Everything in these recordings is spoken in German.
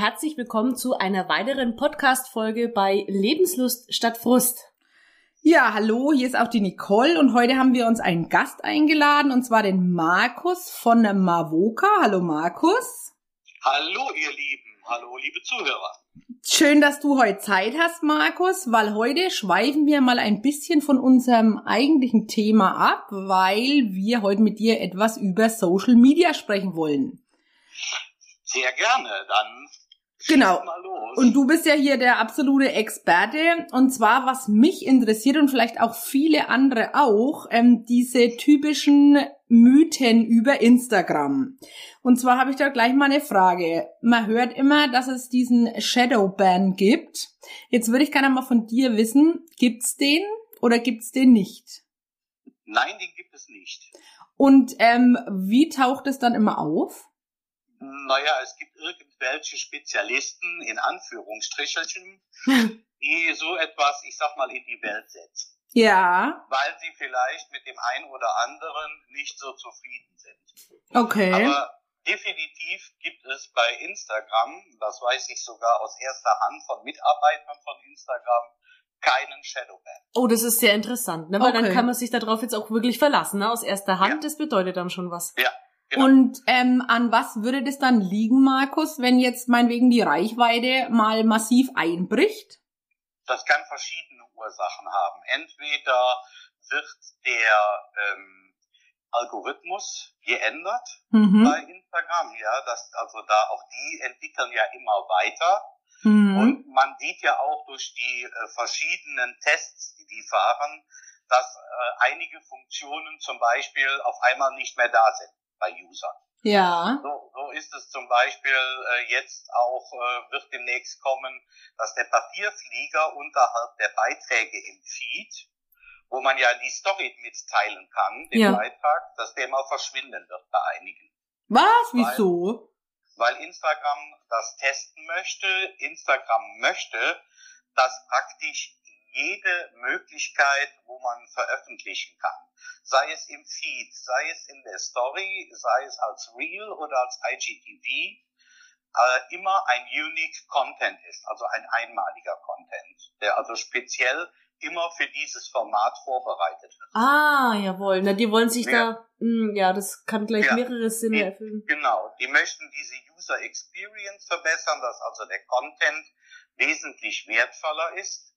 Herzlich willkommen zu einer weiteren Podcast-Folge bei Lebenslust statt Frust. Ja, hallo, hier ist auch die Nicole und heute haben wir uns einen Gast eingeladen und zwar den Markus von Mavoka. Hallo Markus. Hallo ihr Lieben, hallo liebe Zuhörer. Schön, dass du heute Zeit hast, Markus, weil heute schweifen wir mal ein bisschen von unserem eigentlichen Thema ab, weil wir heute mit dir etwas über Social Media sprechen wollen. Sehr gerne, dann Genau. Und du bist ja hier der absolute Experte. Und zwar, was mich interessiert und vielleicht auch viele andere auch, ähm, diese typischen Mythen über Instagram. Und zwar habe ich da gleich mal eine Frage. Man hört immer, dass es diesen Shadowban gibt. Jetzt würde ich gerne mal von dir wissen, gibt's den oder gibt's den nicht? Nein, den gibt es nicht. Und ähm, wie taucht es dann immer auf? Naja, es gibt irgendwelche Spezialisten, in Anführungsstrichelchen, die so etwas, ich sag mal, in die Welt setzen. Ja. Weil sie vielleicht mit dem einen oder anderen nicht so zufrieden sind. Okay. Aber definitiv gibt es bei Instagram, das weiß ich sogar aus erster Hand von Mitarbeitern von Instagram, keinen Shadowban. Oh, das ist sehr interessant, ne? Weil okay. dann kann man sich darauf jetzt auch wirklich verlassen, ne? Aus erster Hand, ja. das bedeutet dann schon was. Ja, Genau. Und ähm, an was würde das dann liegen, Markus, wenn jetzt meinetwegen die Reichweite mal massiv einbricht? Das kann verschiedene Ursachen haben. Entweder wird der ähm, Algorithmus geändert mhm. bei Instagram, ja, das, also da auch die entwickeln ja immer weiter. Mhm. Und man sieht ja auch durch die äh, verschiedenen Tests, die die fahren, dass äh, einige Funktionen zum Beispiel auf einmal nicht mehr da sind bei Usern. Ja. So, so ist es zum Beispiel äh, jetzt auch, äh, wird demnächst kommen, dass der Papierflieger unterhalb der Beiträge im Feed, wo man ja die Story mitteilen kann, den ja. Beitrag, dass der mal verschwinden wird bei einigen. Was? Wieso? Weil, weil Instagram das testen möchte. Instagram möchte, dass praktisch jede Möglichkeit, wo man veröffentlichen kann sei es im Feed, sei es in der Story, sei es als Reel oder als IGTV, äh, immer ein unique Content ist, also ein einmaliger Content, der also speziell immer für dieses Format vorbereitet wird. Ah, jawohl. Na, die wollen sich ja. da, mh, hm, ja, das kann gleich ja. mehrere Sinne die, erfüllen. Genau, die möchten diese User Experience verbessern, dass also der Content wesentlich wertvoller ist,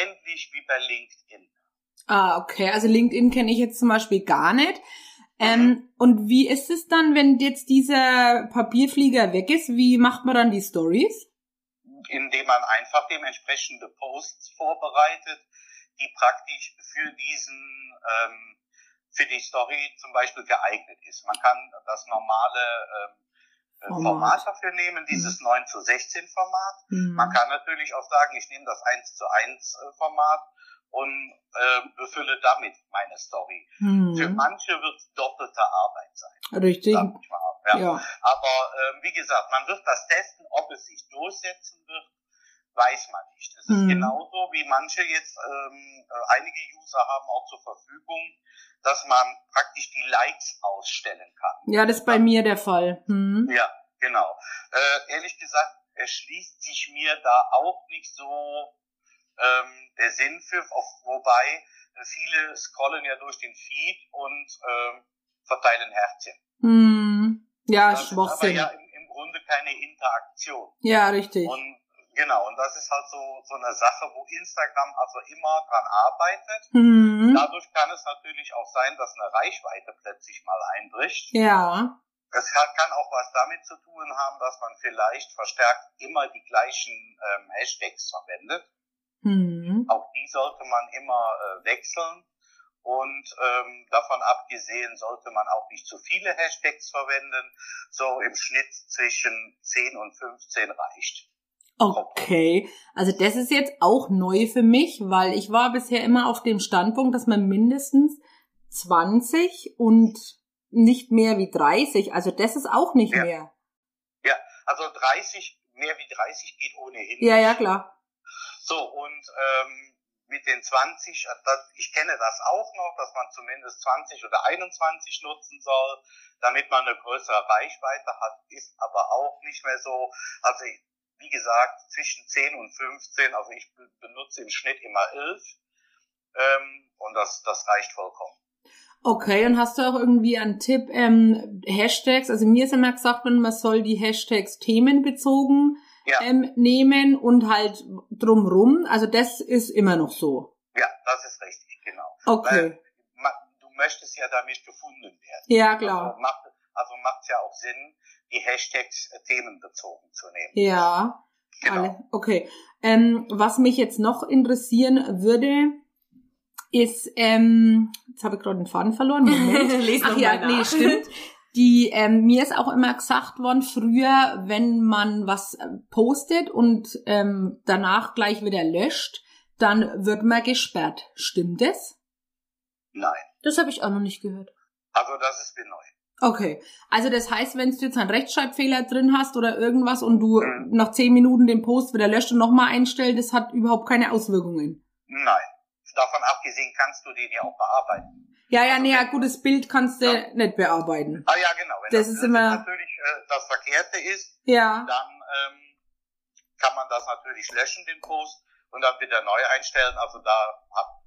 ähnlich wie bei LinkedIn. Ah, okay. Also LinkedIn kenne ich jetzt zum Beispiel gar nicht. Ähm, mhm. Und wie ist es dann, wenn jetzt dieser Papierflieger weg ist? Wie macht man dann die Stories? Indem man einfach dementsprechende Posts vorbereitet, die praktisch für diesen, ähm, für die Story zum Beispiel geeignet ist. Man kann das normale ähm, äh, Format. Dafür nehmen, dieses mhm. 9 zu 16 Format. Mhm. Man kann natürlich auch sagen, ich nehme das 1 zu 1 äh, Format und äh, befülle damit meine Story. Hm. Für manche wird es doppelte Arbeit sein. Richtig. Mal, ja. ja. Aber äh, wie gesagt, man wird das testen, ob es sich durchsetzen wird, weiß man nicht. Es ist genauso wie manche jetzt, ähm, äh, einige User haben auch zur Verfügung, dass man praktisch die Likes ausstellen kann. Ja, das ist bei mir der Fall. Hm. Ja, genau. Äh, ehrlich gesagt, erschließt sich mir da auch nicht so ähm, der Sinn für, auf, wobei äh, viele scrollen ja durch den Feed und ähm, verteilen Herzchen. Hm. Ja, das Schwachsinn. Ist aber ja im, im Grunde keine Interaktion. Ja, richtig. Und genau, und das ist halt so, so eine Sache, wo Instagram also immer dran arbeitet. Mhm. Dadurch kann es natürlich auch sein, dass eine Reichweite plötzlich mal einbricht. Ja. Es kann auch was damit zu tun haben, dass man vielleicht verstärkt immer die gleichen ähm, Hashtags verwendet. Mhm. Auch die sollte man immer äh, wechseln. Und ähm, davon abgesehen sollte man auch nicht zu viele Hashtags verwenden. So im Schnitt zwischen 10 und 15 reicht. Okay, also das ist jetzt auch neu für mich, weil ich war bisher immer auf dem Standpunkt, dass man mindestens 20 und nicht mehr wie 30, also das ist auch nicht ja. mehr. Ja, also 30, mehr wie 30 geht ohnehin. Ja, ja, klar. So, und ähm, mit den 20, äh, das, ich kenne das auch noch, dass man zumindest 20 oder 21 nutzen soll, damit man eine größere Reichweite hat, ist aber auch nicht mehr so. Also wie gesagt, zwischen 10 und 15, also ich benutze im Schnitt immer 11 ähm, und das, das reicht vollkommen. Okay, und hast du auch irgendwie einen Tipp, ähm, Hashtags? Also mir ist immer gesagt, man soll die Hashtags themenbezogen ja. ähm, nehmen und halt drumrum. Also das ist immer noch so. Ja, das ist richtig, genau. Okay. Weil, du möchtest ja damit gefunden werden. Ja, klar. Also macht also macht ja auch Sinn, die Hashtags äh, themenbezogen zu nehmen. Ja. Genau. Alle. Okay. Ähm, was mich jetzt noch interessieren würde, ist, ähm, jetzt habe ich gerade den Faden verloren. Moment. Ach ja, nee, stimmt. Die, ähm, mir ist auch immer gesagt worden, früher, wenn man was äh, postet und ähm, danach gleich wieder löscht, dann wird man gesperrt. Stimmt das? Nein. Das habe ich auch noch nicht gehört. Also das ist mir neu. Okay. Also das heißt, wenn du jetzt einen Rechtschreibfehler drin hast oder irgendwas und du mhm. nach zehn Minuten den Post wieder löscht und nochmal einstellst, das hat überhaupt keine Auswirkungen. Nein. Davon abgesehen kannst du den ja auch bearbeiten. Ja, ja, also nee, ja, gutes Bild kannst du ja. nicht bearbeiten. Ah ja, genau. Wenn das, das ist immer natürlich äh, das Verkehrte ist, ja. dann ähm, kann man das natürlich löschen, den Post und dann wieder neu einstellen. Also da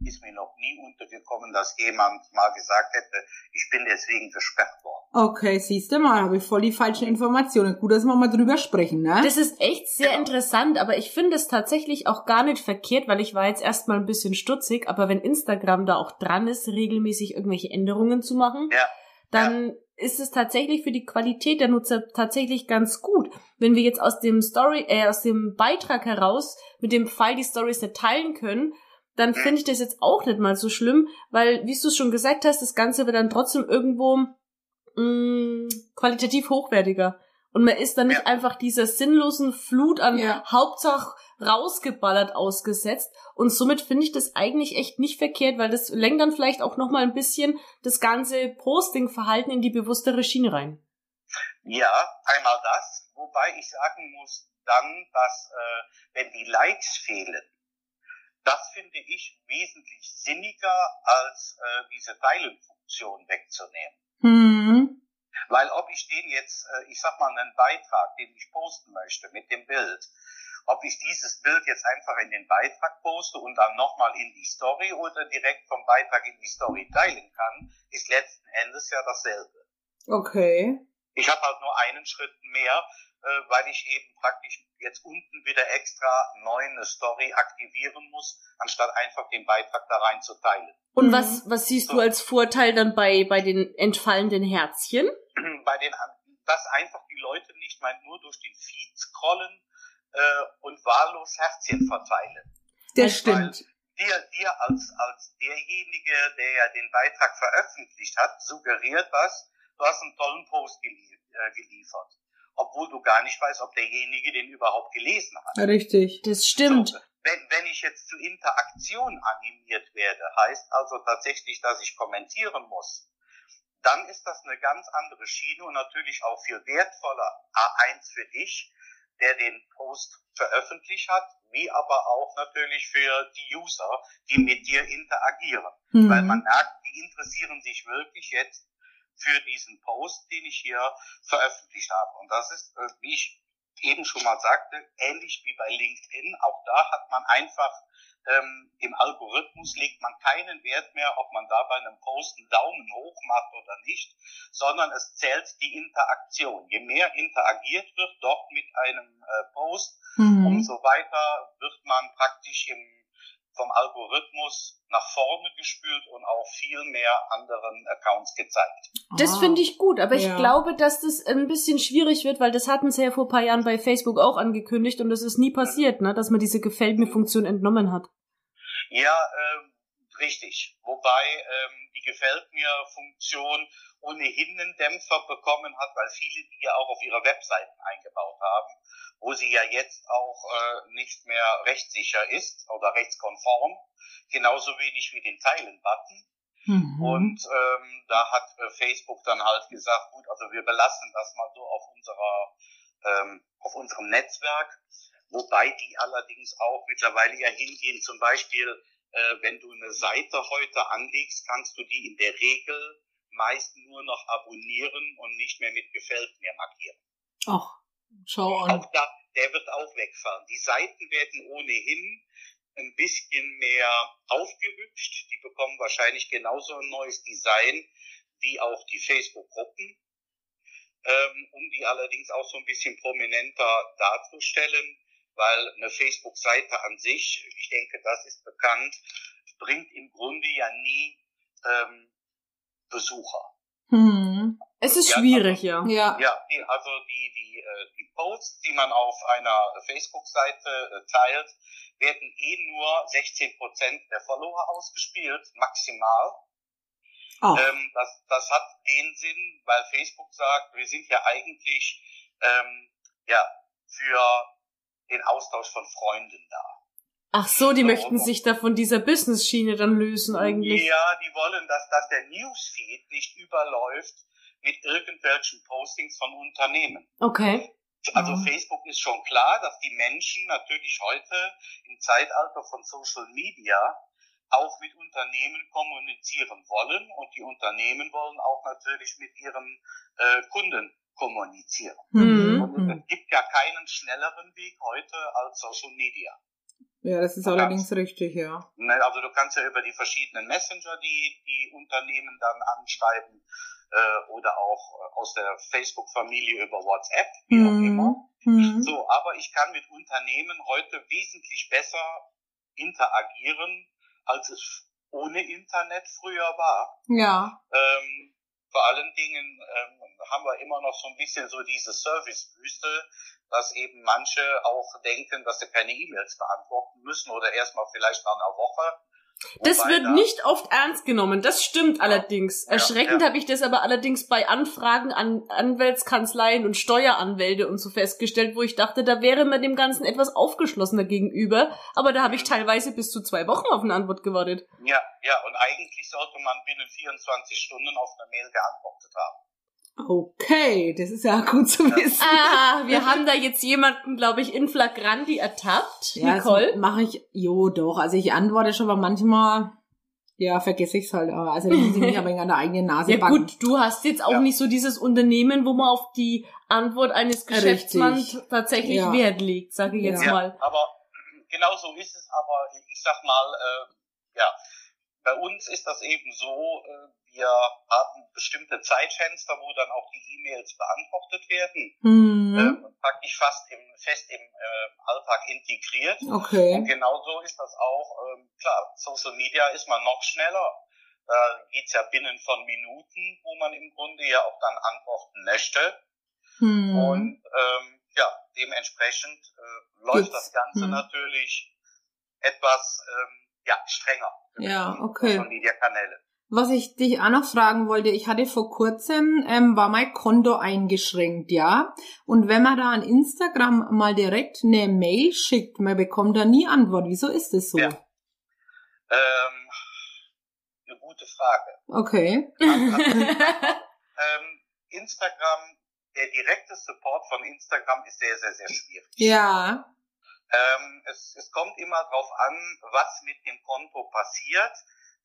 ist mir noch nie untergekommen, dass jemand mal gesagt hätte, ich bin deswegen gesperrt worden. Okay, siehst du mal, habe ich voll die falschen Informationen. Gut, dass wir mal drüber sprechen, ne? Das ist echt sehr genau. interessant, aber ich finde es tatsächlich auch gar nicht verkehrt, weil ich war jetzt erstmal ein bisschen stutzig, aber wenn Instagram da auch dran ist, regelmäßig irgendwelche Änderungen zu machen, ja. dann ja ist es tatsächlich für die Qualität der Nutzer tatsächlich ganz gut. Wenn wir jetzt aus dem Story, äh, aus dem Beitrag heraus mit dem Pfeil die Stories nicht teilen können, dann finde ich das jetzt auch nicht mal so schlimm, weil, wie du es schon gesagt hast, das Ganze wird dann trotzdem irgendwo mh, mm, qualitativ hochwertiger. Und man ist dann nicht ja. einfach dieser sinnlosen Flut an ja. Hauptsache rausgeballert ausgesetzt. Und somit finde ich das eigentlich echt nicht verkehrt, weil das lenkt dann vielleicht auch nochmal ein bisschen das ganze Posting-Verhalten in die bewusstere Schiene rein. Ja, einmal das. Wobei ich sagen muss dann, dass äh, wenn die Likes fehlen, das finde ich wesentlich sinniger, als äh, diese Teilenfunktion wegzunehmen. Mhm. Weil ob ich den jetzt, äh, ich sag mal, einen Beitrag, den ich posten möchte mit dem Bild, ob ich dieses Bild jetzt einfach in den Beitrag poste und dann nochmal in die Story oder direkt vom Beitrag in die Story teilen kann, ist letzten Endes ja dasselbe. Okay. Ich habe halt nur einen Schritt mehr, äh, weil ich eben praktisch jetzt unten wieder extra neu eine Story aktivieren muss, anstatt einfach den Beitrag da rein zu teilen. Und mhm. was, was siehst so. du als Vorteil dann bei, bei den entfallenden Herzchen? Bei den, dass einfach die Leute nicht mal nur durch den Feed scrollen äh, und wahllos Herzchen verteilen. Das stimmt. dir, dir als, als derjenige, der ja den Beitrag veröffentlicht hat, suggeriert das, du hast einen tollen Post gelie äh, geliefert obwohl du gar nicht weißt, ob derjenige den überhaupt gelesen hat. Richtig, das stimmt. So, wenn, wenn ich jetzt zu Interaktion animiert werde, heißt also tatsächlich, dass ich kommentieren muss, dann ist das eine ganz andere Schiene und natürlich auch viel wertvoller A1 für dich, der den Post veröffentlicht hat, wie aber auch natürlich für die User, die mit dir interagieren. Mhm. Weil man merkt, die interessieren sich wirklich jetzt für diesen Post, den ich hier veröffentlicht habe. Und das ist, äh, wie ich eben schon mal sagte, ähnlich wie bei LinkedIn. Auch da hat man einfach ähm, im Algorithmus legt man keinen Wert mehr, ob man da bei einem Post einen Daumen hoch macht oder nicht, sondern es zählt die Interaktion. Je mehr interagiert wird dort mit einem äh, Post, mhm. umso weiter wird man praktisch im vom Algorithmus nach vorne gespült und auch viel mehr anderen Accounts gezeigt. Das finde ich gut, aber ja. ich glaube, dass das ein bisschen schwierig wird, weil das hatten sie ja vor ein paar Jahren bei Facebook auch angekündigt und das ist nie passiert, ne, dass man diese Gefällt mir Funktion entnommen hat. Ja, äh, richtig. Wobei ähm, die Gefällt mir Funktion ohnehin einen Dämpfer bekommen hat, weil viele die ja auch auf ihre Webseiten eingebaut haben wo sie ja jetzt auch äh, nicht mehr rechtssicher ist oder rechtskonform, genauso wenig wie den Teilen-Button. Mhm. Und ähm, da hat äh, Facebook dann halt gesagt, gut, also wir belassen das mal so auf unserer ähm, auf unserem Netzwerk, wobei die allerdings auch mittlerweile ja hingehen, zum Beispiel äh, wenn du eine Seite heute anlegst, kannst du die in der Regel meist nur noch abonnieren und nicht mehr mit gefällt mir markieren. Ach, schau an. Auch da, der wird auch wegfahren. Die Seiten werden ohnehin ein bisschen mehr aufgehübscht. Die bekommen wahrscheinlich genauso ein neues Design wie auch die Facebook-Gruppen, ähm, um die allerdings auch so ein bisschen prominenter darzustellen, weil eine Facebook-Seite an sich, ich denke, das ist bekannt, bringt im Grunde ja nie ähm, Besucher. Hm. Es ist ja, schwierig, also, ja. Ja, ja die, also die, die, äh, die Posts, die man auf einer Facebook-Seite äh, teilt, werden eh nur 16 Prozent der Follower ausgespielt, maximal. Oh. Ähm, das, das hat den Sinn, weil Facebook sagt, wir sind ja eigentlich ähm, ja für den Austausch von Freunden da. Ach so, die so, möchten sich da von dieser Business-Schiene dann lösen eigentlich. Ja, die wollen, dass, dass der Newsfeed nicht überläuft mit irgendwelchen Postings von Unternehmen. Okay. Also mhm. Facebook ist schon klar, dass die Menschen natürlich heute im Zeitalter von Social Media auch mit Unternehmen kommunizieren wollen und die Unternehmen wollen auch natürlich mit ihren äh, Kunden kommunizieren. Mhm. Und es gibt ja keinen schnelleren Weg heute als Social Media. Ja, das ist allerdings richtig, ja. Ne, also du kannst ja über die verschiedenen Messenger die, die Unternehmen dann anschreiben äh, oder auch äh, aus der Facebook-Familie über WhatsApp, wie mhm. auch immer. Mhm. So, aber ich kann mit Unternehmen heute wesentlich besser interagieren, als es ohne Internet früher war. Ja. Ähm, vor allen Dingen ähm, haben wir immer noch so ein bisschen so diese Servicewüste, dass eben manche auch denken, dass sie keine E-Mails beantworten müssen oder erstmal vielleicht nach einer Woche das wird nicht oft ernst genommen, das stimmt ja. allerdings. Erschreckend ja, ja. habe ich das aber allerdings bei Anfragen an Anwaltskanzleien und Steueranwälte und so festgestellt, wo ich dachte, da wäre man dem Ganzen etwas aufgeschlossener gegenüber, aber da habe ich teilweise bis zu zwei Wochen auf eine Antwort gewartet. Ja, ja, und eigentlich sollte man binnen 24 Stunden auf eine Mail geantwortet haben. Okay, das ist ja gut zu wissen. Ah, wir haben da jetzt jemanden, glaube ich, in Flagranti ertappt. Ja, Nicole? mache ich, jo, doch. Also ich antworte schon, aber manchmal, ja, vergesse ich's halt. Also da muss ich mich aber in der eigenen Nase Ja backen. gut, du hast jetzt auch ja. nicht so dieses Unternehmen, wo man auf die Antwort eines Geschäftsmanns Richtig. tatsächlich ja. Wert legt, sage ich jetzt ja. mal. Aber genau so ist es, aber ich sag mal, äh, ja, bei uns ist das eben so, äh, wir haben bestimmte Zeitfenster, wo dann auch die E-Mails beantwortet werden. Mhm. Ähm, praktisch fast im, fest im äh, Alltag integriert. Okay. Und genauso ist das auch, ähm, klar, Social Media ist man noch schneller. Da geht's ja binnen von Minuten, wo man im Grunde ja auch dann antworten möchte. Mhm. Und ähm, ja, dementsprechend äh, läuft Jetzt. das Ganze mhm. natürlich etwas ähm, ja, strenger. Ja, okay. Social Media Kanäle. Was ich dich auch noch fragen wollte, ich hatte vor kurzem, ähm, war mein Konto eingeschränkt, ja. Und wenn man da an Instagram mal direkt eine Mail schickt, man bekommt da nie Antwort. Wieso ist das so? Ja. Ähm, eine gute Frage. Okay. ähm, Instagram, der direkte Support von Instagram ist sehr, sehr, sehr schwierig. Ja. Ähm, es, es kommt immer darauf an, was mit dem Konto passiert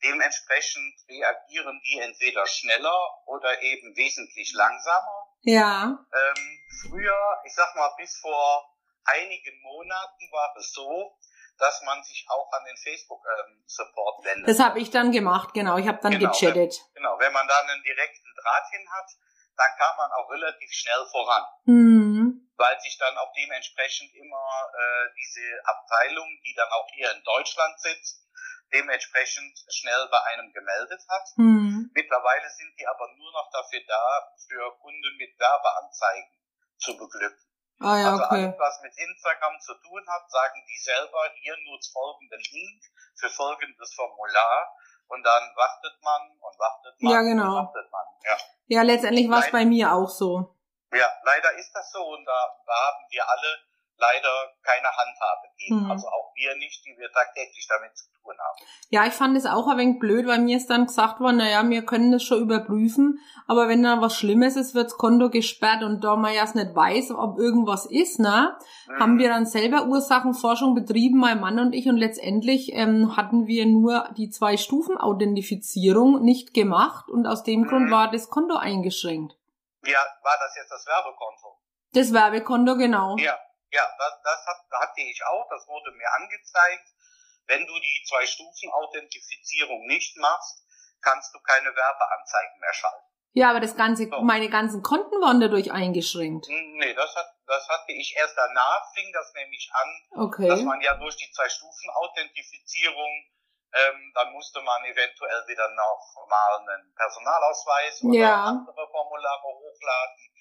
Dementsprechend reagieren die entweder schneller oder eben wesentlich langsamer. Ja. Ähm, früher, ich sag mal, bis vor einigen Monaten war es so, dass man sich auch an den Facebook-Support ähm, wendet. Das habe ich dann gemacht, genau. Ich habe dann genau, gechattet. Wenn, genau, wenn man dann einen direkten Draht hin hat, dann kann man auch relativ schnell voran. Mhm. Weil sich dann auch dementsprechend immer äh, diese Abteilung, die dann auch hier in Deutschland sitzt, dementsprechend schnell bei einem gemeldet hat. Mhm. Mittlerweile sind die aber nur noch dafür da, für Kunden mit Werbeanzeigen zu beglücken. Ah, ja, also okay. alles, was mit Instagram zu tun hat, sagen die selber, hier nutzt folgenden Link für folgendes Formular und dann wartet man und wartet man ja, genau. und wartet man. Ja, ja letztendlich war es bei mir auch so. Ja, leider ist das so und da, da haben wir alle leider keine Handhabe geben. Mhm. Also auch wir nicht, die wir tagtäglich damit zu tun haben. Ja, ich fand es auch ein wenig blöd, weil mir ist dann gesagt worden, naja, wir können das schon überprüfen, aber wenn da was Schlimmes ist, wird das Konto gesperrt und da man ja nicht weiß, ob irgendwas ist, ne, mhm. haben wir dann selber Ursachenforschung betrieben, mein Mann und ich, und letztendlich ähm, hatten wir nur die zwei Stufen Authentifizierung nicht gemacht und aus dem mhm. Grund war das Konto eingeschränkt. Ja, war das jetzt das Werbekonto? Das Werbekonto, genau. Ja, ja, das, das hat, hatte ich auch, das wurde mir angezeigt. Wenn du die Zwei-Stufen-Authentifizierung nicht machst, kannst du keine Werbeanzeigen mehr schalten. Ja, aber das ganze, so. meine ganzen Konten waren dadurch eingeschränkt. Nee, das hat, das hatte ich erst danach, fing das nämlich an, okay. dass man ja durch die Zwei-Stufen-Authentifizierung, ähm, dann musste man eventuell wieder noch mal einen Personalausweis oder ja. andere Formulare hochladen.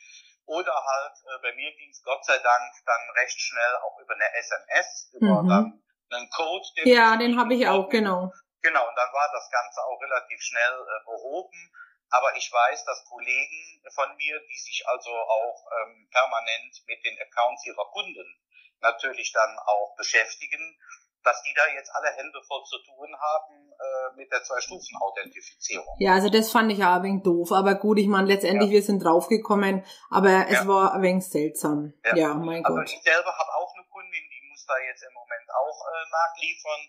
Oder halt, äh, bei mir ging es Gott sei Dank dann recht schnell auch über eine SMS, über mhm. dann einen Code. Den ja, den habe ich auch, genau. Genau, und dann war das Ganze auch relativ schnell äh, behoben. Aber ich weiß, dass Kollegen von mir, die sich also auch ähm, permanent mit den Accounts ihrer Kunden natürlich dann auch beschäftigen, dass die da jetzt alle Hände voll zu tun haben äh, mit der Zwei-Stufen-Authentifizierung. Ja, also das fand ich auch ein wenig doof. Aber gut, ich meine, letztendlich, ja. wir sind draufgekommen, aber es ja. war ein wenig seltsam. Ja, ja mein also Gott. Ich selber habe auch eine Kundin, die muss da jetzt im Moment auch äh, nachliefern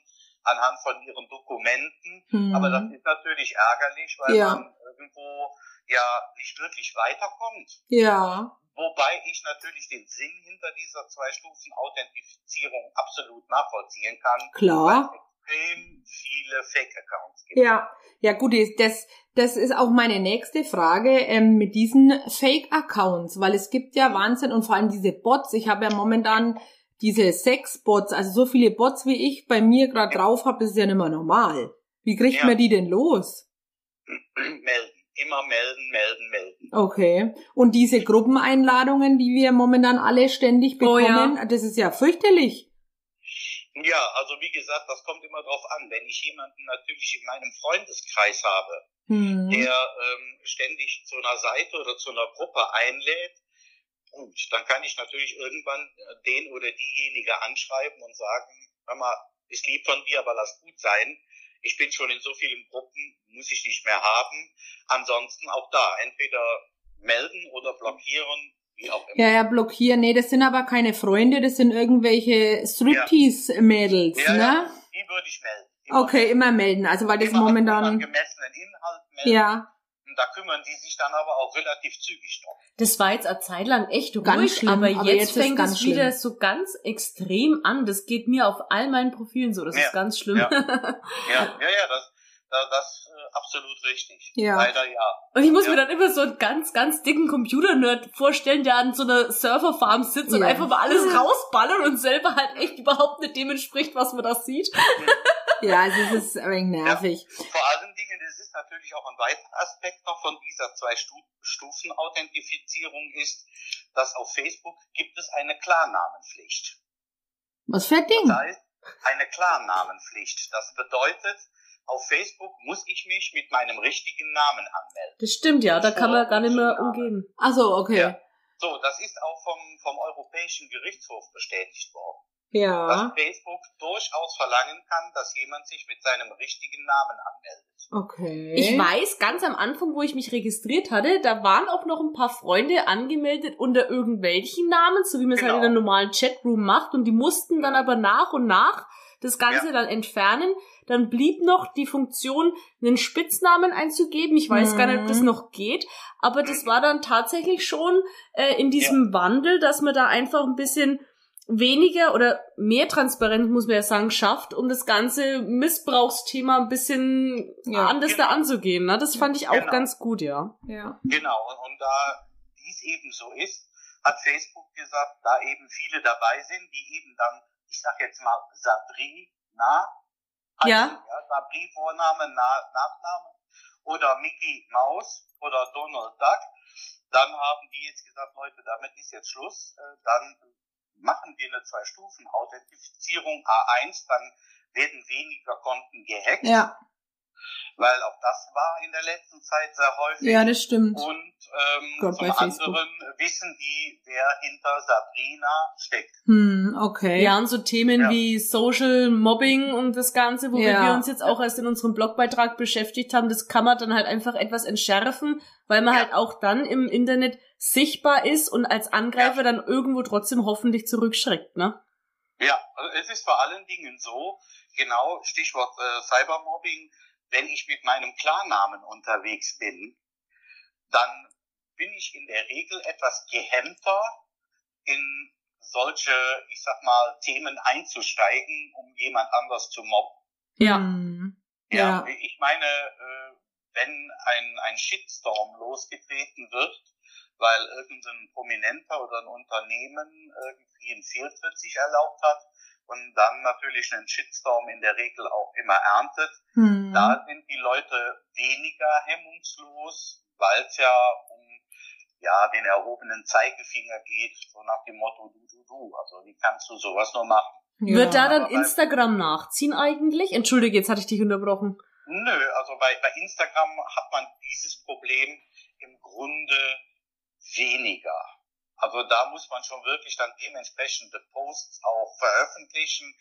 anhand von ihren Dokumenten. Hm. Aber das ist natürlich ärgerlich, weil man irgendwo ja nicht wirklich weiterkommt. Ja. Wobei ich natürlich den Sinn hinter dieser zwei Stufen Authentifizierung absolut nachvollziehen kann. Klar. Weil extrem viele Fake-Accounts gibt. Ja, ja gut, das, das ist auch meine nächste Frage ähm, mit diesen Fake-Accounts, weil es gibt ja Wahnsinn und vor allem diese Bots. Ich habe ja momentan diese sechs Bots, also so viele Bots wie ich bei mir gerade drauf habe, das ist ja nicht mehr normal. Wie kriegt ja. man die denn los? Melden immer melden, melden, melden. Okay. Und diese Gruppeneinladungen, die wir momentan alle ständig bekommen, oh ja. das ist ja fürchterlich. Ja, also wie gesagt, das kommt immer drauf an. Wenn ich jemanden natürlich in meinem Freundeskreis habe, hm. der ähm, ständig zu einer Seite oder zu einer Gruppe einlädt, gut, dann kann ich natürlich irgendwann äh, den oder diejenige anschreiben und sagen, hör mal, ist lieb von dir, aber lass gut sein ich bin schon in so vielen Gruppen, muss ich nicht mehr haben. Ansonsten auch da, entweder melden oder blockieren, wie auch immer. Ja, ja, blockieren. Nee, das sind aber keine Freunde, das sind irgendwelche Striptease-Mädels, ja. ne? Ja, die würde ich melden. Immer okay, immer melden. Also weil das immer momentan. Gemessenen Inhalt melden. Ja da kümmern die sich dann aber auch relativ zügig drum. Das war jetzt eine Zeit lang echt ganz ruhig, schlimm, aber, aber jetzt, jetzt fängt es wieder so ganz extrem an. Das geht mir auf all meinen Profilen so. Das ja, ist ganz schlimm. Ja, ja, ja, ja das, das, das äh, absolut richtig. Ja. Leider ja. Und ich muss ja. mir dann immer so einen ganz, ganz dicken Computer-Nerd vorstellen, der an so einer Serverfarm sitzt ja. und einfach mal alles rausballert und selber halt echt überhaupt nicht dem entspricht, was man da sieht. ja, also es ist ein wenig nervig. Vor allen Dingen, das ist natürlich auch ein weiterer Aspekt noch von dieser Zwei-Stufen-Authentifizierung ist, dass auf Facebook gibt es eine Klarnamenpflicht. Was für ein Ding? Das heißt, eine Klarnamenpflicht. Das bedeutet, auf Facebook muss ich mich mit meinem richtigen Namen anmelden. Das stimmt, ja, da kann man gar nicht mehr umgehen. Also okay. Ja. So, das ist auch vom, vom Europäischen Gerichtshof bestätigt worden. Ja. Dass Facebook durchaus verlangen kann, dass jemand sich mit seinem richtigen Namen anmeldet. Okay. Ich weiß, ganz am Anfang, wo ich mich registriert hatte, da waren auch noch ein paar Freunde angemeldet unter irgendwelchen Namen, so wie man es genau. halt in der normalen Chatroom macht, und die mussten dann aber nach und nach das Ganze ja. dann entfernen. Dann blieb noch die Funktion, einen Spitznamen einzugeben. Ich weiß mhm. gar nicht, ob das mhm. noch geht, aber das war dann tatsächlich schon äh, in diesem ja. Wandel, dass man da einfach ein bisschen weniger oder mehr Transparenz, muss man ja sagen, schafft, um das ganze Missbrauchsthema ein bisschen ja, anders genau. da anzugehen. Ne? Das fand ich auch genau. ganz gut, ja. ja. Genau, und da dies eben so ist, hat Facebook gesagt, da eben viele dabei sind, die eben dann, ich sag jetzt mal, Sabrina, heißen, ja. ja Sabri Vorname, Na Nachname, oder Mickey Maus oder Donald Duck, dann haben die jetzt gesagt, Leute, damit ist jetzt Schluss, äh, dann machen wir eine Zwei-Stufen-Authentifizierung A1, dann werden weniger Konten gehackt. Ja. Weil auch das war in der letzten Zeit sehr häufig. Ja, das stimmt. Und ähm, Gott, zum anderen wissen die, wer hinter Sabrina steckt. Hm, okay. Ja, und so Themen ja. wie Social Mobbing und das Ganze, womit ja. wir uns jetzt auch erst in unserem Blogbeitrag beschäftigt haben, das kann man dann halt einfach etwas entschärfen, weil man ja. halt auch dann im Internet sichtbar ist und als Angreifer dann irgendwo trotzdem hoffentlich zurückschreckt, ne? Ja, also es ist vor allen Dingen so, genau, Stichwort äh, Cybermobbing, wenn ich mit meinem Klarnamen unterwegs bin, dann bin ich in der Regel etwas gehemmter, in solche, ich sag mal, Themen einzusteigen, um jemand anders zu mobben. Ja. Ja, ja. ich meine, äh, wenn ein, ein Shitstorm losgetreten wird, weil irgendein Prominenter oder ein Unternehmen irgendwie einen Fehltritt sich erlaubt hat, und dann natürlich einen Shitstorm in der Regel auch immer erntet. Mhm. Da sind die Leute weniger hemmungslos, weil es ja um ja den erhobenen Zeigefinger geht, so nach dem Motto du du du. Also wie kannst du sowas nur machen? Ja. Wird da dann Instagram nachziehen eigentlich? Entschuldige, jetzt hatte ich dich unterbrochen. Nö, also bei, bei Instagram hat man dieses Problem im Grunde weniger. Also da muss man schon wirklich dann dementsprechende Posts auch veröffentlichen,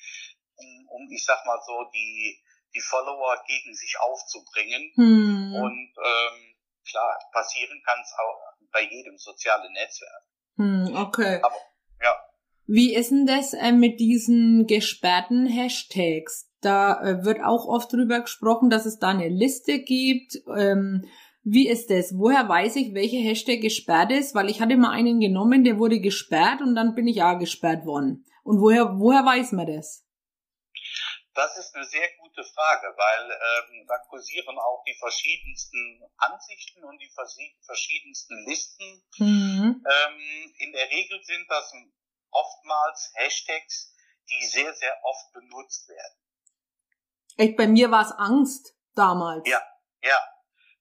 um, um ich sag mal so, die, die Follower gegen sich aufzubringen. Hm. Und ähm, klar, passieren kann es auch bei jedem sozialen Netzwerk. Hm, okay. Aber, ja. Wie ist denn das äh, mit diesen gesperrten Hashtags? Da äh, wird auch oft drüber gesprochen, dass es da eine Liste gibt. Ähm, wie ist das? Woher weiß ich, welcher Hashtag gesperrt ist? Weil ich hatte mal einen genommen, der wurde gesperrt und dann bin ich auch gesperrt worden. Und woher, woher weiß man das? Das ist eine sehr gute Frage, weil ähm, da kursieren auch die verschiedensten Ansichten und die verschiedensten Listen. Mhm. Ähm, in der Regel sind das oftmals Hashtags, die sehr, sehr oft benutzt werden. Echt, bei mir war es Angst damals. Ja, ja.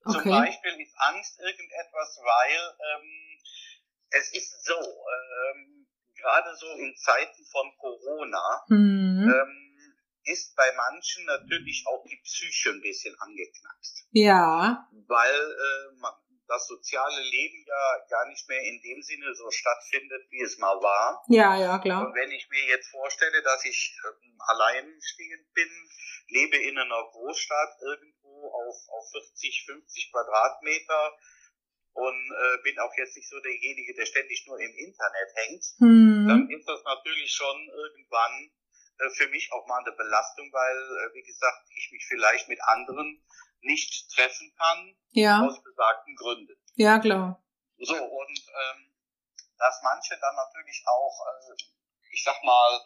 Okay. Zum Beispiel ist Angst irgendetwas, weil ähm, es ist so, ähm, gerade so in Zeiten von Corona mhm. ähm, ist bei manchen natürlich auch die Psyche ein bisschen angeknackst. Ja. Weil äh, man, das soziale Leben ja gar nicht mehr in dem Sinne so stattfindet, wie es mal war. Ja, ja, klar. Und wenn ich mir jetzt vorstelle, dass ich ähm, alleinstehend bin, lebe in einer Großstadt irgendwo auf, auf 40, 50 Quadratmeter und äh, bin auch jetzt nicht so derjenige, der ständig nur im Internet hängt, mhm. dann ist das natürlich schon irgendwann für mich auch mal eine Belastung, weil, äh, wie gesagt, ich mich vielleicht mit anderen nicht treffen kann, ja. aus besagten Gründen. Ja, klar. So, und ähm, dass manche dann natürlich auch, äh, ich sag mal,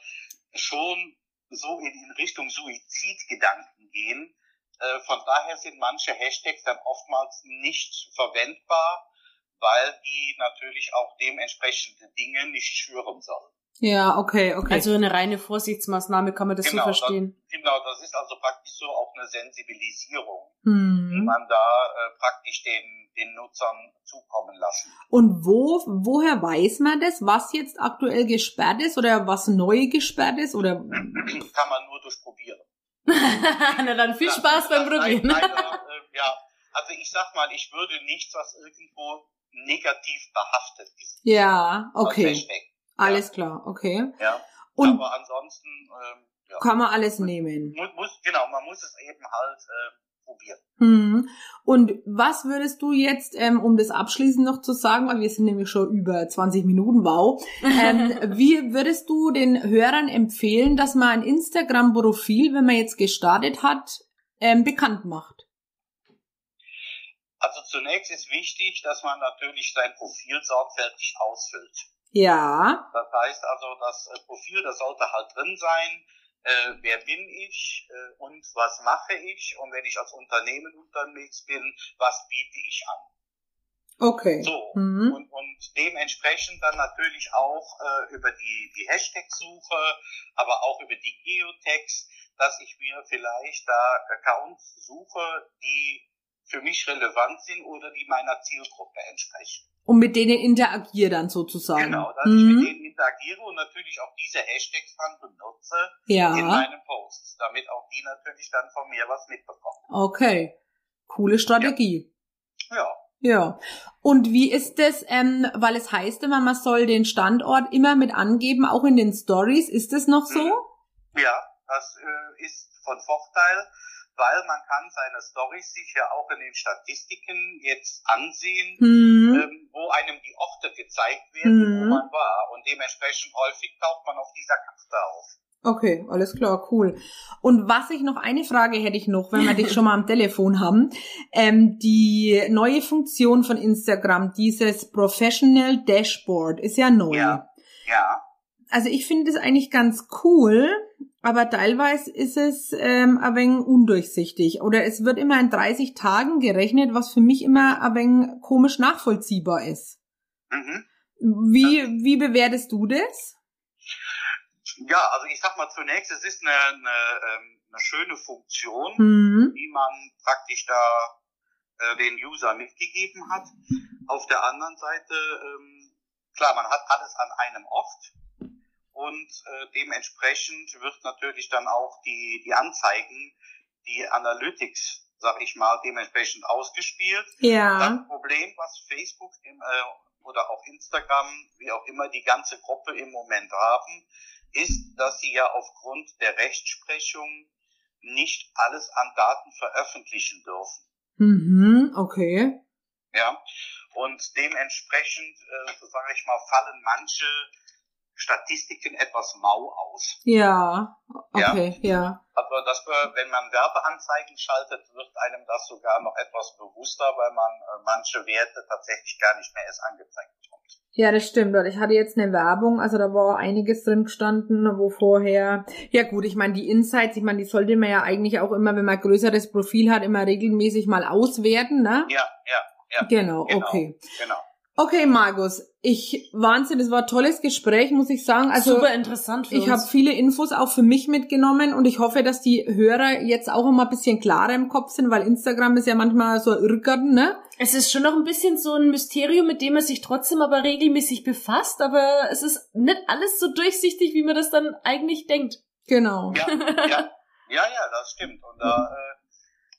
schon so in, in Richtung Suizidgedanken gehen, äh, von daher sind manche Hashtags dann oftmals nicht verwendbar, weil die natürlich auch dementsprechende Dinge nicht schüren sollen. Ja, okay, okay. Also eine reine Vorsichtsmaßnahme kann man das genau, so verstehen. Das, genau, das ist also praktisch so auch eine Sensibilisierung, hm. die man da äh, praktisch den, den Nutzern zukommen lassen. Und wo, woher weiß man das, was jetzt aktuell gesperrt ist oder was neu gesperrt ist oder? kann man nur durchprobieren. Na dann viel Spaß beim Probieren. Äh, ja, also ich sag mal, ich würde nichts, was irgendwo negativ behaftet ist. Ja, okay. Alles ja. klar, okay. Ja. Und aber ansonsten ähm, ja. kann man alles nehmen. Muss, muss, genau, man muss es eben halt äh, probieren. Hm. Und was würdest du jetzt, ähm, um das abschließend noch zu sagen, weil wir sind nämlich schon über 20 Minuten, wow, ähm, wie würdest du den Hörern empfehlen, dass man ein Instagram-Profil, wenn man jetzt gestartet hat, ähm, bekannt macht? Also zunächst ist wichtig, dass man natürlich sein Profil sorgfältig ausfüllt. Ja. Das heißt also, das äh, Profil, das sollte halt drin sein, äh, wer bin ich äh, und was mache ich und wenn ich als Unternehmen unterwegs bin, was biete ich an. Okay. So, mhm. und, und dementsprechend dann natürlich auch äh, über die, die Hashtag-Suche, aber auch über die Geotags, dass ich mir vielleicht da Accounts suche, die für mich relevant sind oder die meiner Zielgruppe entsprechen. Und mit denen interagiere dann sozusagen. Genau, dass mhm. ich mit denen interagiere und natürlich auch diese Hashtags dann benutze ja. in meinen Posts, damit auch die natürlich dann von mir was mitbekommen. Okay, coole Strategie. Ja. ja. Ja. Und wie ist das, ähm, weil es heißt immer, man soll den Standort immer mit angeben, auch in den Stories. Ist das noch so? Mhm. Ja, das äh, ist von Vorteil, weil man kann seine Stories sich ja auch in den Statistiken jetzt ansehen, mhm. ähm, wo einem die Orte gezeigt werden, mhm. wo man war. Und dementsprechend häufig taucht man auf dieser Karte auf. Okay, alles klar, cool. Und was ich noch, eine Frage hätte ich noch, wenn wir dich schon mal am Telefon haben. Ähm, die neue Funktion von Instagram, dieses Professional Dashboard, ist ja neu. Ja. ja. Also ich finde das eigentlich ganz cool, aber teilweise ist es ähm, ein wenig undurchsichtig. Oder es wird immer in 30 Tagen gerechnet, was für mich immer ein wenig komisch nachvollziehbar ist. Mhm. Wie, wie bewertest du das? Ja, also ich sag mal zunächst, es ist eine, eine, ähm, eine schöne Funktion, mhm. die man praktisch da äh, den User mitgegeben hat. Auf der anderen Seite, ähm, klar, man hat alles an einem Ort und äh, dementsprechend wird natürlich dann auch die, die Anzeigen, die Analytics, sag ich mal, dementsprechend ausgespielt. Ja. Das Problem, was Facebook im, äh, oder auch Instagram, wie auch immer die ganze Gruppe im Moment haben, ist, dass sie ja aufgrund der Rechtsprechung nicht alles an Daten veröffentlichen dürfen. Mhm, okay. Ja, und dementsprechend, äh, sage ich mal, fallen manche Statistiken etwas mau aus. Ja, okay, ja. ja. Also das, wenn man Werbeanzeigen schaltet, wird einem das sogar noch etwas bewusster, weil man äh, manche Werte tatsächlich gar nicht mehr erst angezeigt bekommt. Ja, das stimmt. Ich hatte jetzt eine Werbung, also da war einiges drin gestanden, wo vorher, ja gut, ich meine, die Insights, ich meine, die sollte man ja eigentlich auch immer, wenn man größeres Profil hat, immer regelmäßig mal auswerten, ne? Ja, ja, ja. Genau, genau okay. Genau. Okay, Markus, ich Wahnsinn, das war ein tolles Gespräch, muss ich sagen. Also super interessant. Für ich habe viele Infos auch für mich mitgenommen und ich hoffe, dass die Hörer jetzt auch immer ein bisschen klarer im Kopf sind, weil Instagram ist ja manchmal so ein Irrgarten, ne? Es ist schon noch ein bisschen so ein Mysterium, mit dem man sich trotzdem aber regelmäßig befasst, aber es ist nicht alles so durchsichtig, wie man das dann eigentlich denkt. Genau. Ja, ja, ja, ja das stimmt. Und da äh,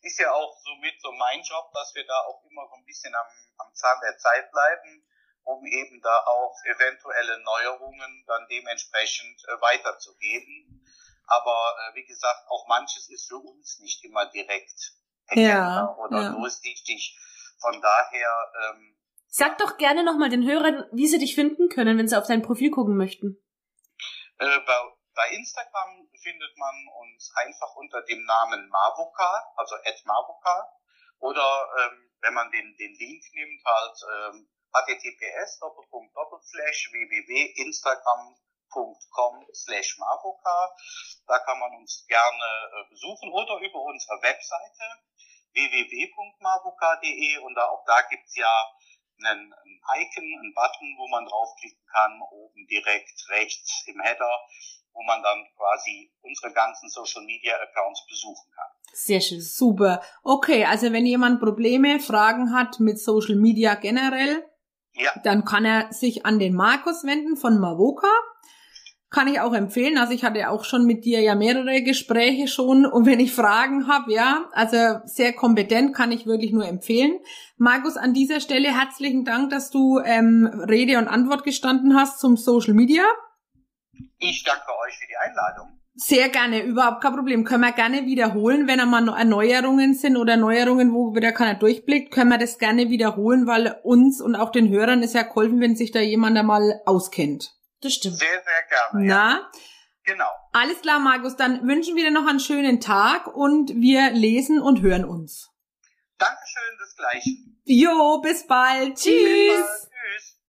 ist ja auch somit so mein Job, dass wir da auch immer so ein bisschen am, am Zahn der Zeit bleiben, um eben da auch eventuelle Neuerungen dann dementsprechend äh, weiterzugeben. Aber äh, wie gesagt, auch manches ist für uns nicht immer direkt erkennbar ja, oder ja. durchsichtig. Von daher. Ähm, Sag doch gerne nochmal den Hörern, wie sie dich finden können, wenn sie auf dein Profil gucken möchten. Äh, bei, bei Instagram findet man uns einfach unter dem Namen Mavuka, also at Mavuka. Oder ähm, wenn man den, den Link nimmt, halt ähm, https www.instagram.com slash Mavuka. Da kann man uns gerne äh, besuchen oder über unsere Webseite www.marbuka.de und da, auch da gibt's ja einen, einen Icon, einen Button, wo man draufklicken kann, oben direkt rechts im Header, wo man dann quasi unsere ganzen Social Media Accounts besuchen kann. Sehr schön. Super. Okay, also wenn jemand Probleme, Fragen hat mit Social Media generell, ja. dann kann er sich an den Markus wenden von Mavoka. Kann ich auch empfehlen. Also ich hatte auch schon mit dir ja mehrere Gespräche schon. Und wenn ich Fragen habe, ja, also sehr kompetent, kann ich wirklich nur empfehlen. Markus, an dieser Stelle herzlichen Dank, dass du ähm, Rede und Antwort gestanden hast zum Social Media. Ich danke euch für die Einladung. Sehr gerne, überhaupt kein Problem. Können wir gerne wiederholen, wenn einmal Erneuerungen sind oder Neuerungen, wo wieder keiner durchblickt, können wir das gerne wiederholen, weil uns und auch den Hörern ist ja geholfen, wenn sich da jemand einmal auskennt. Das stimmt. Sehr, sehr gerne. Na? Ja. Genau. Alles klar, Markus. Dann wünschen wir dir noch einen schönen Tag und wir lesen und hören uns. Dankeschön, das gleiche. Jo, bis bald. Tschüss. Bis bald. Tschüss.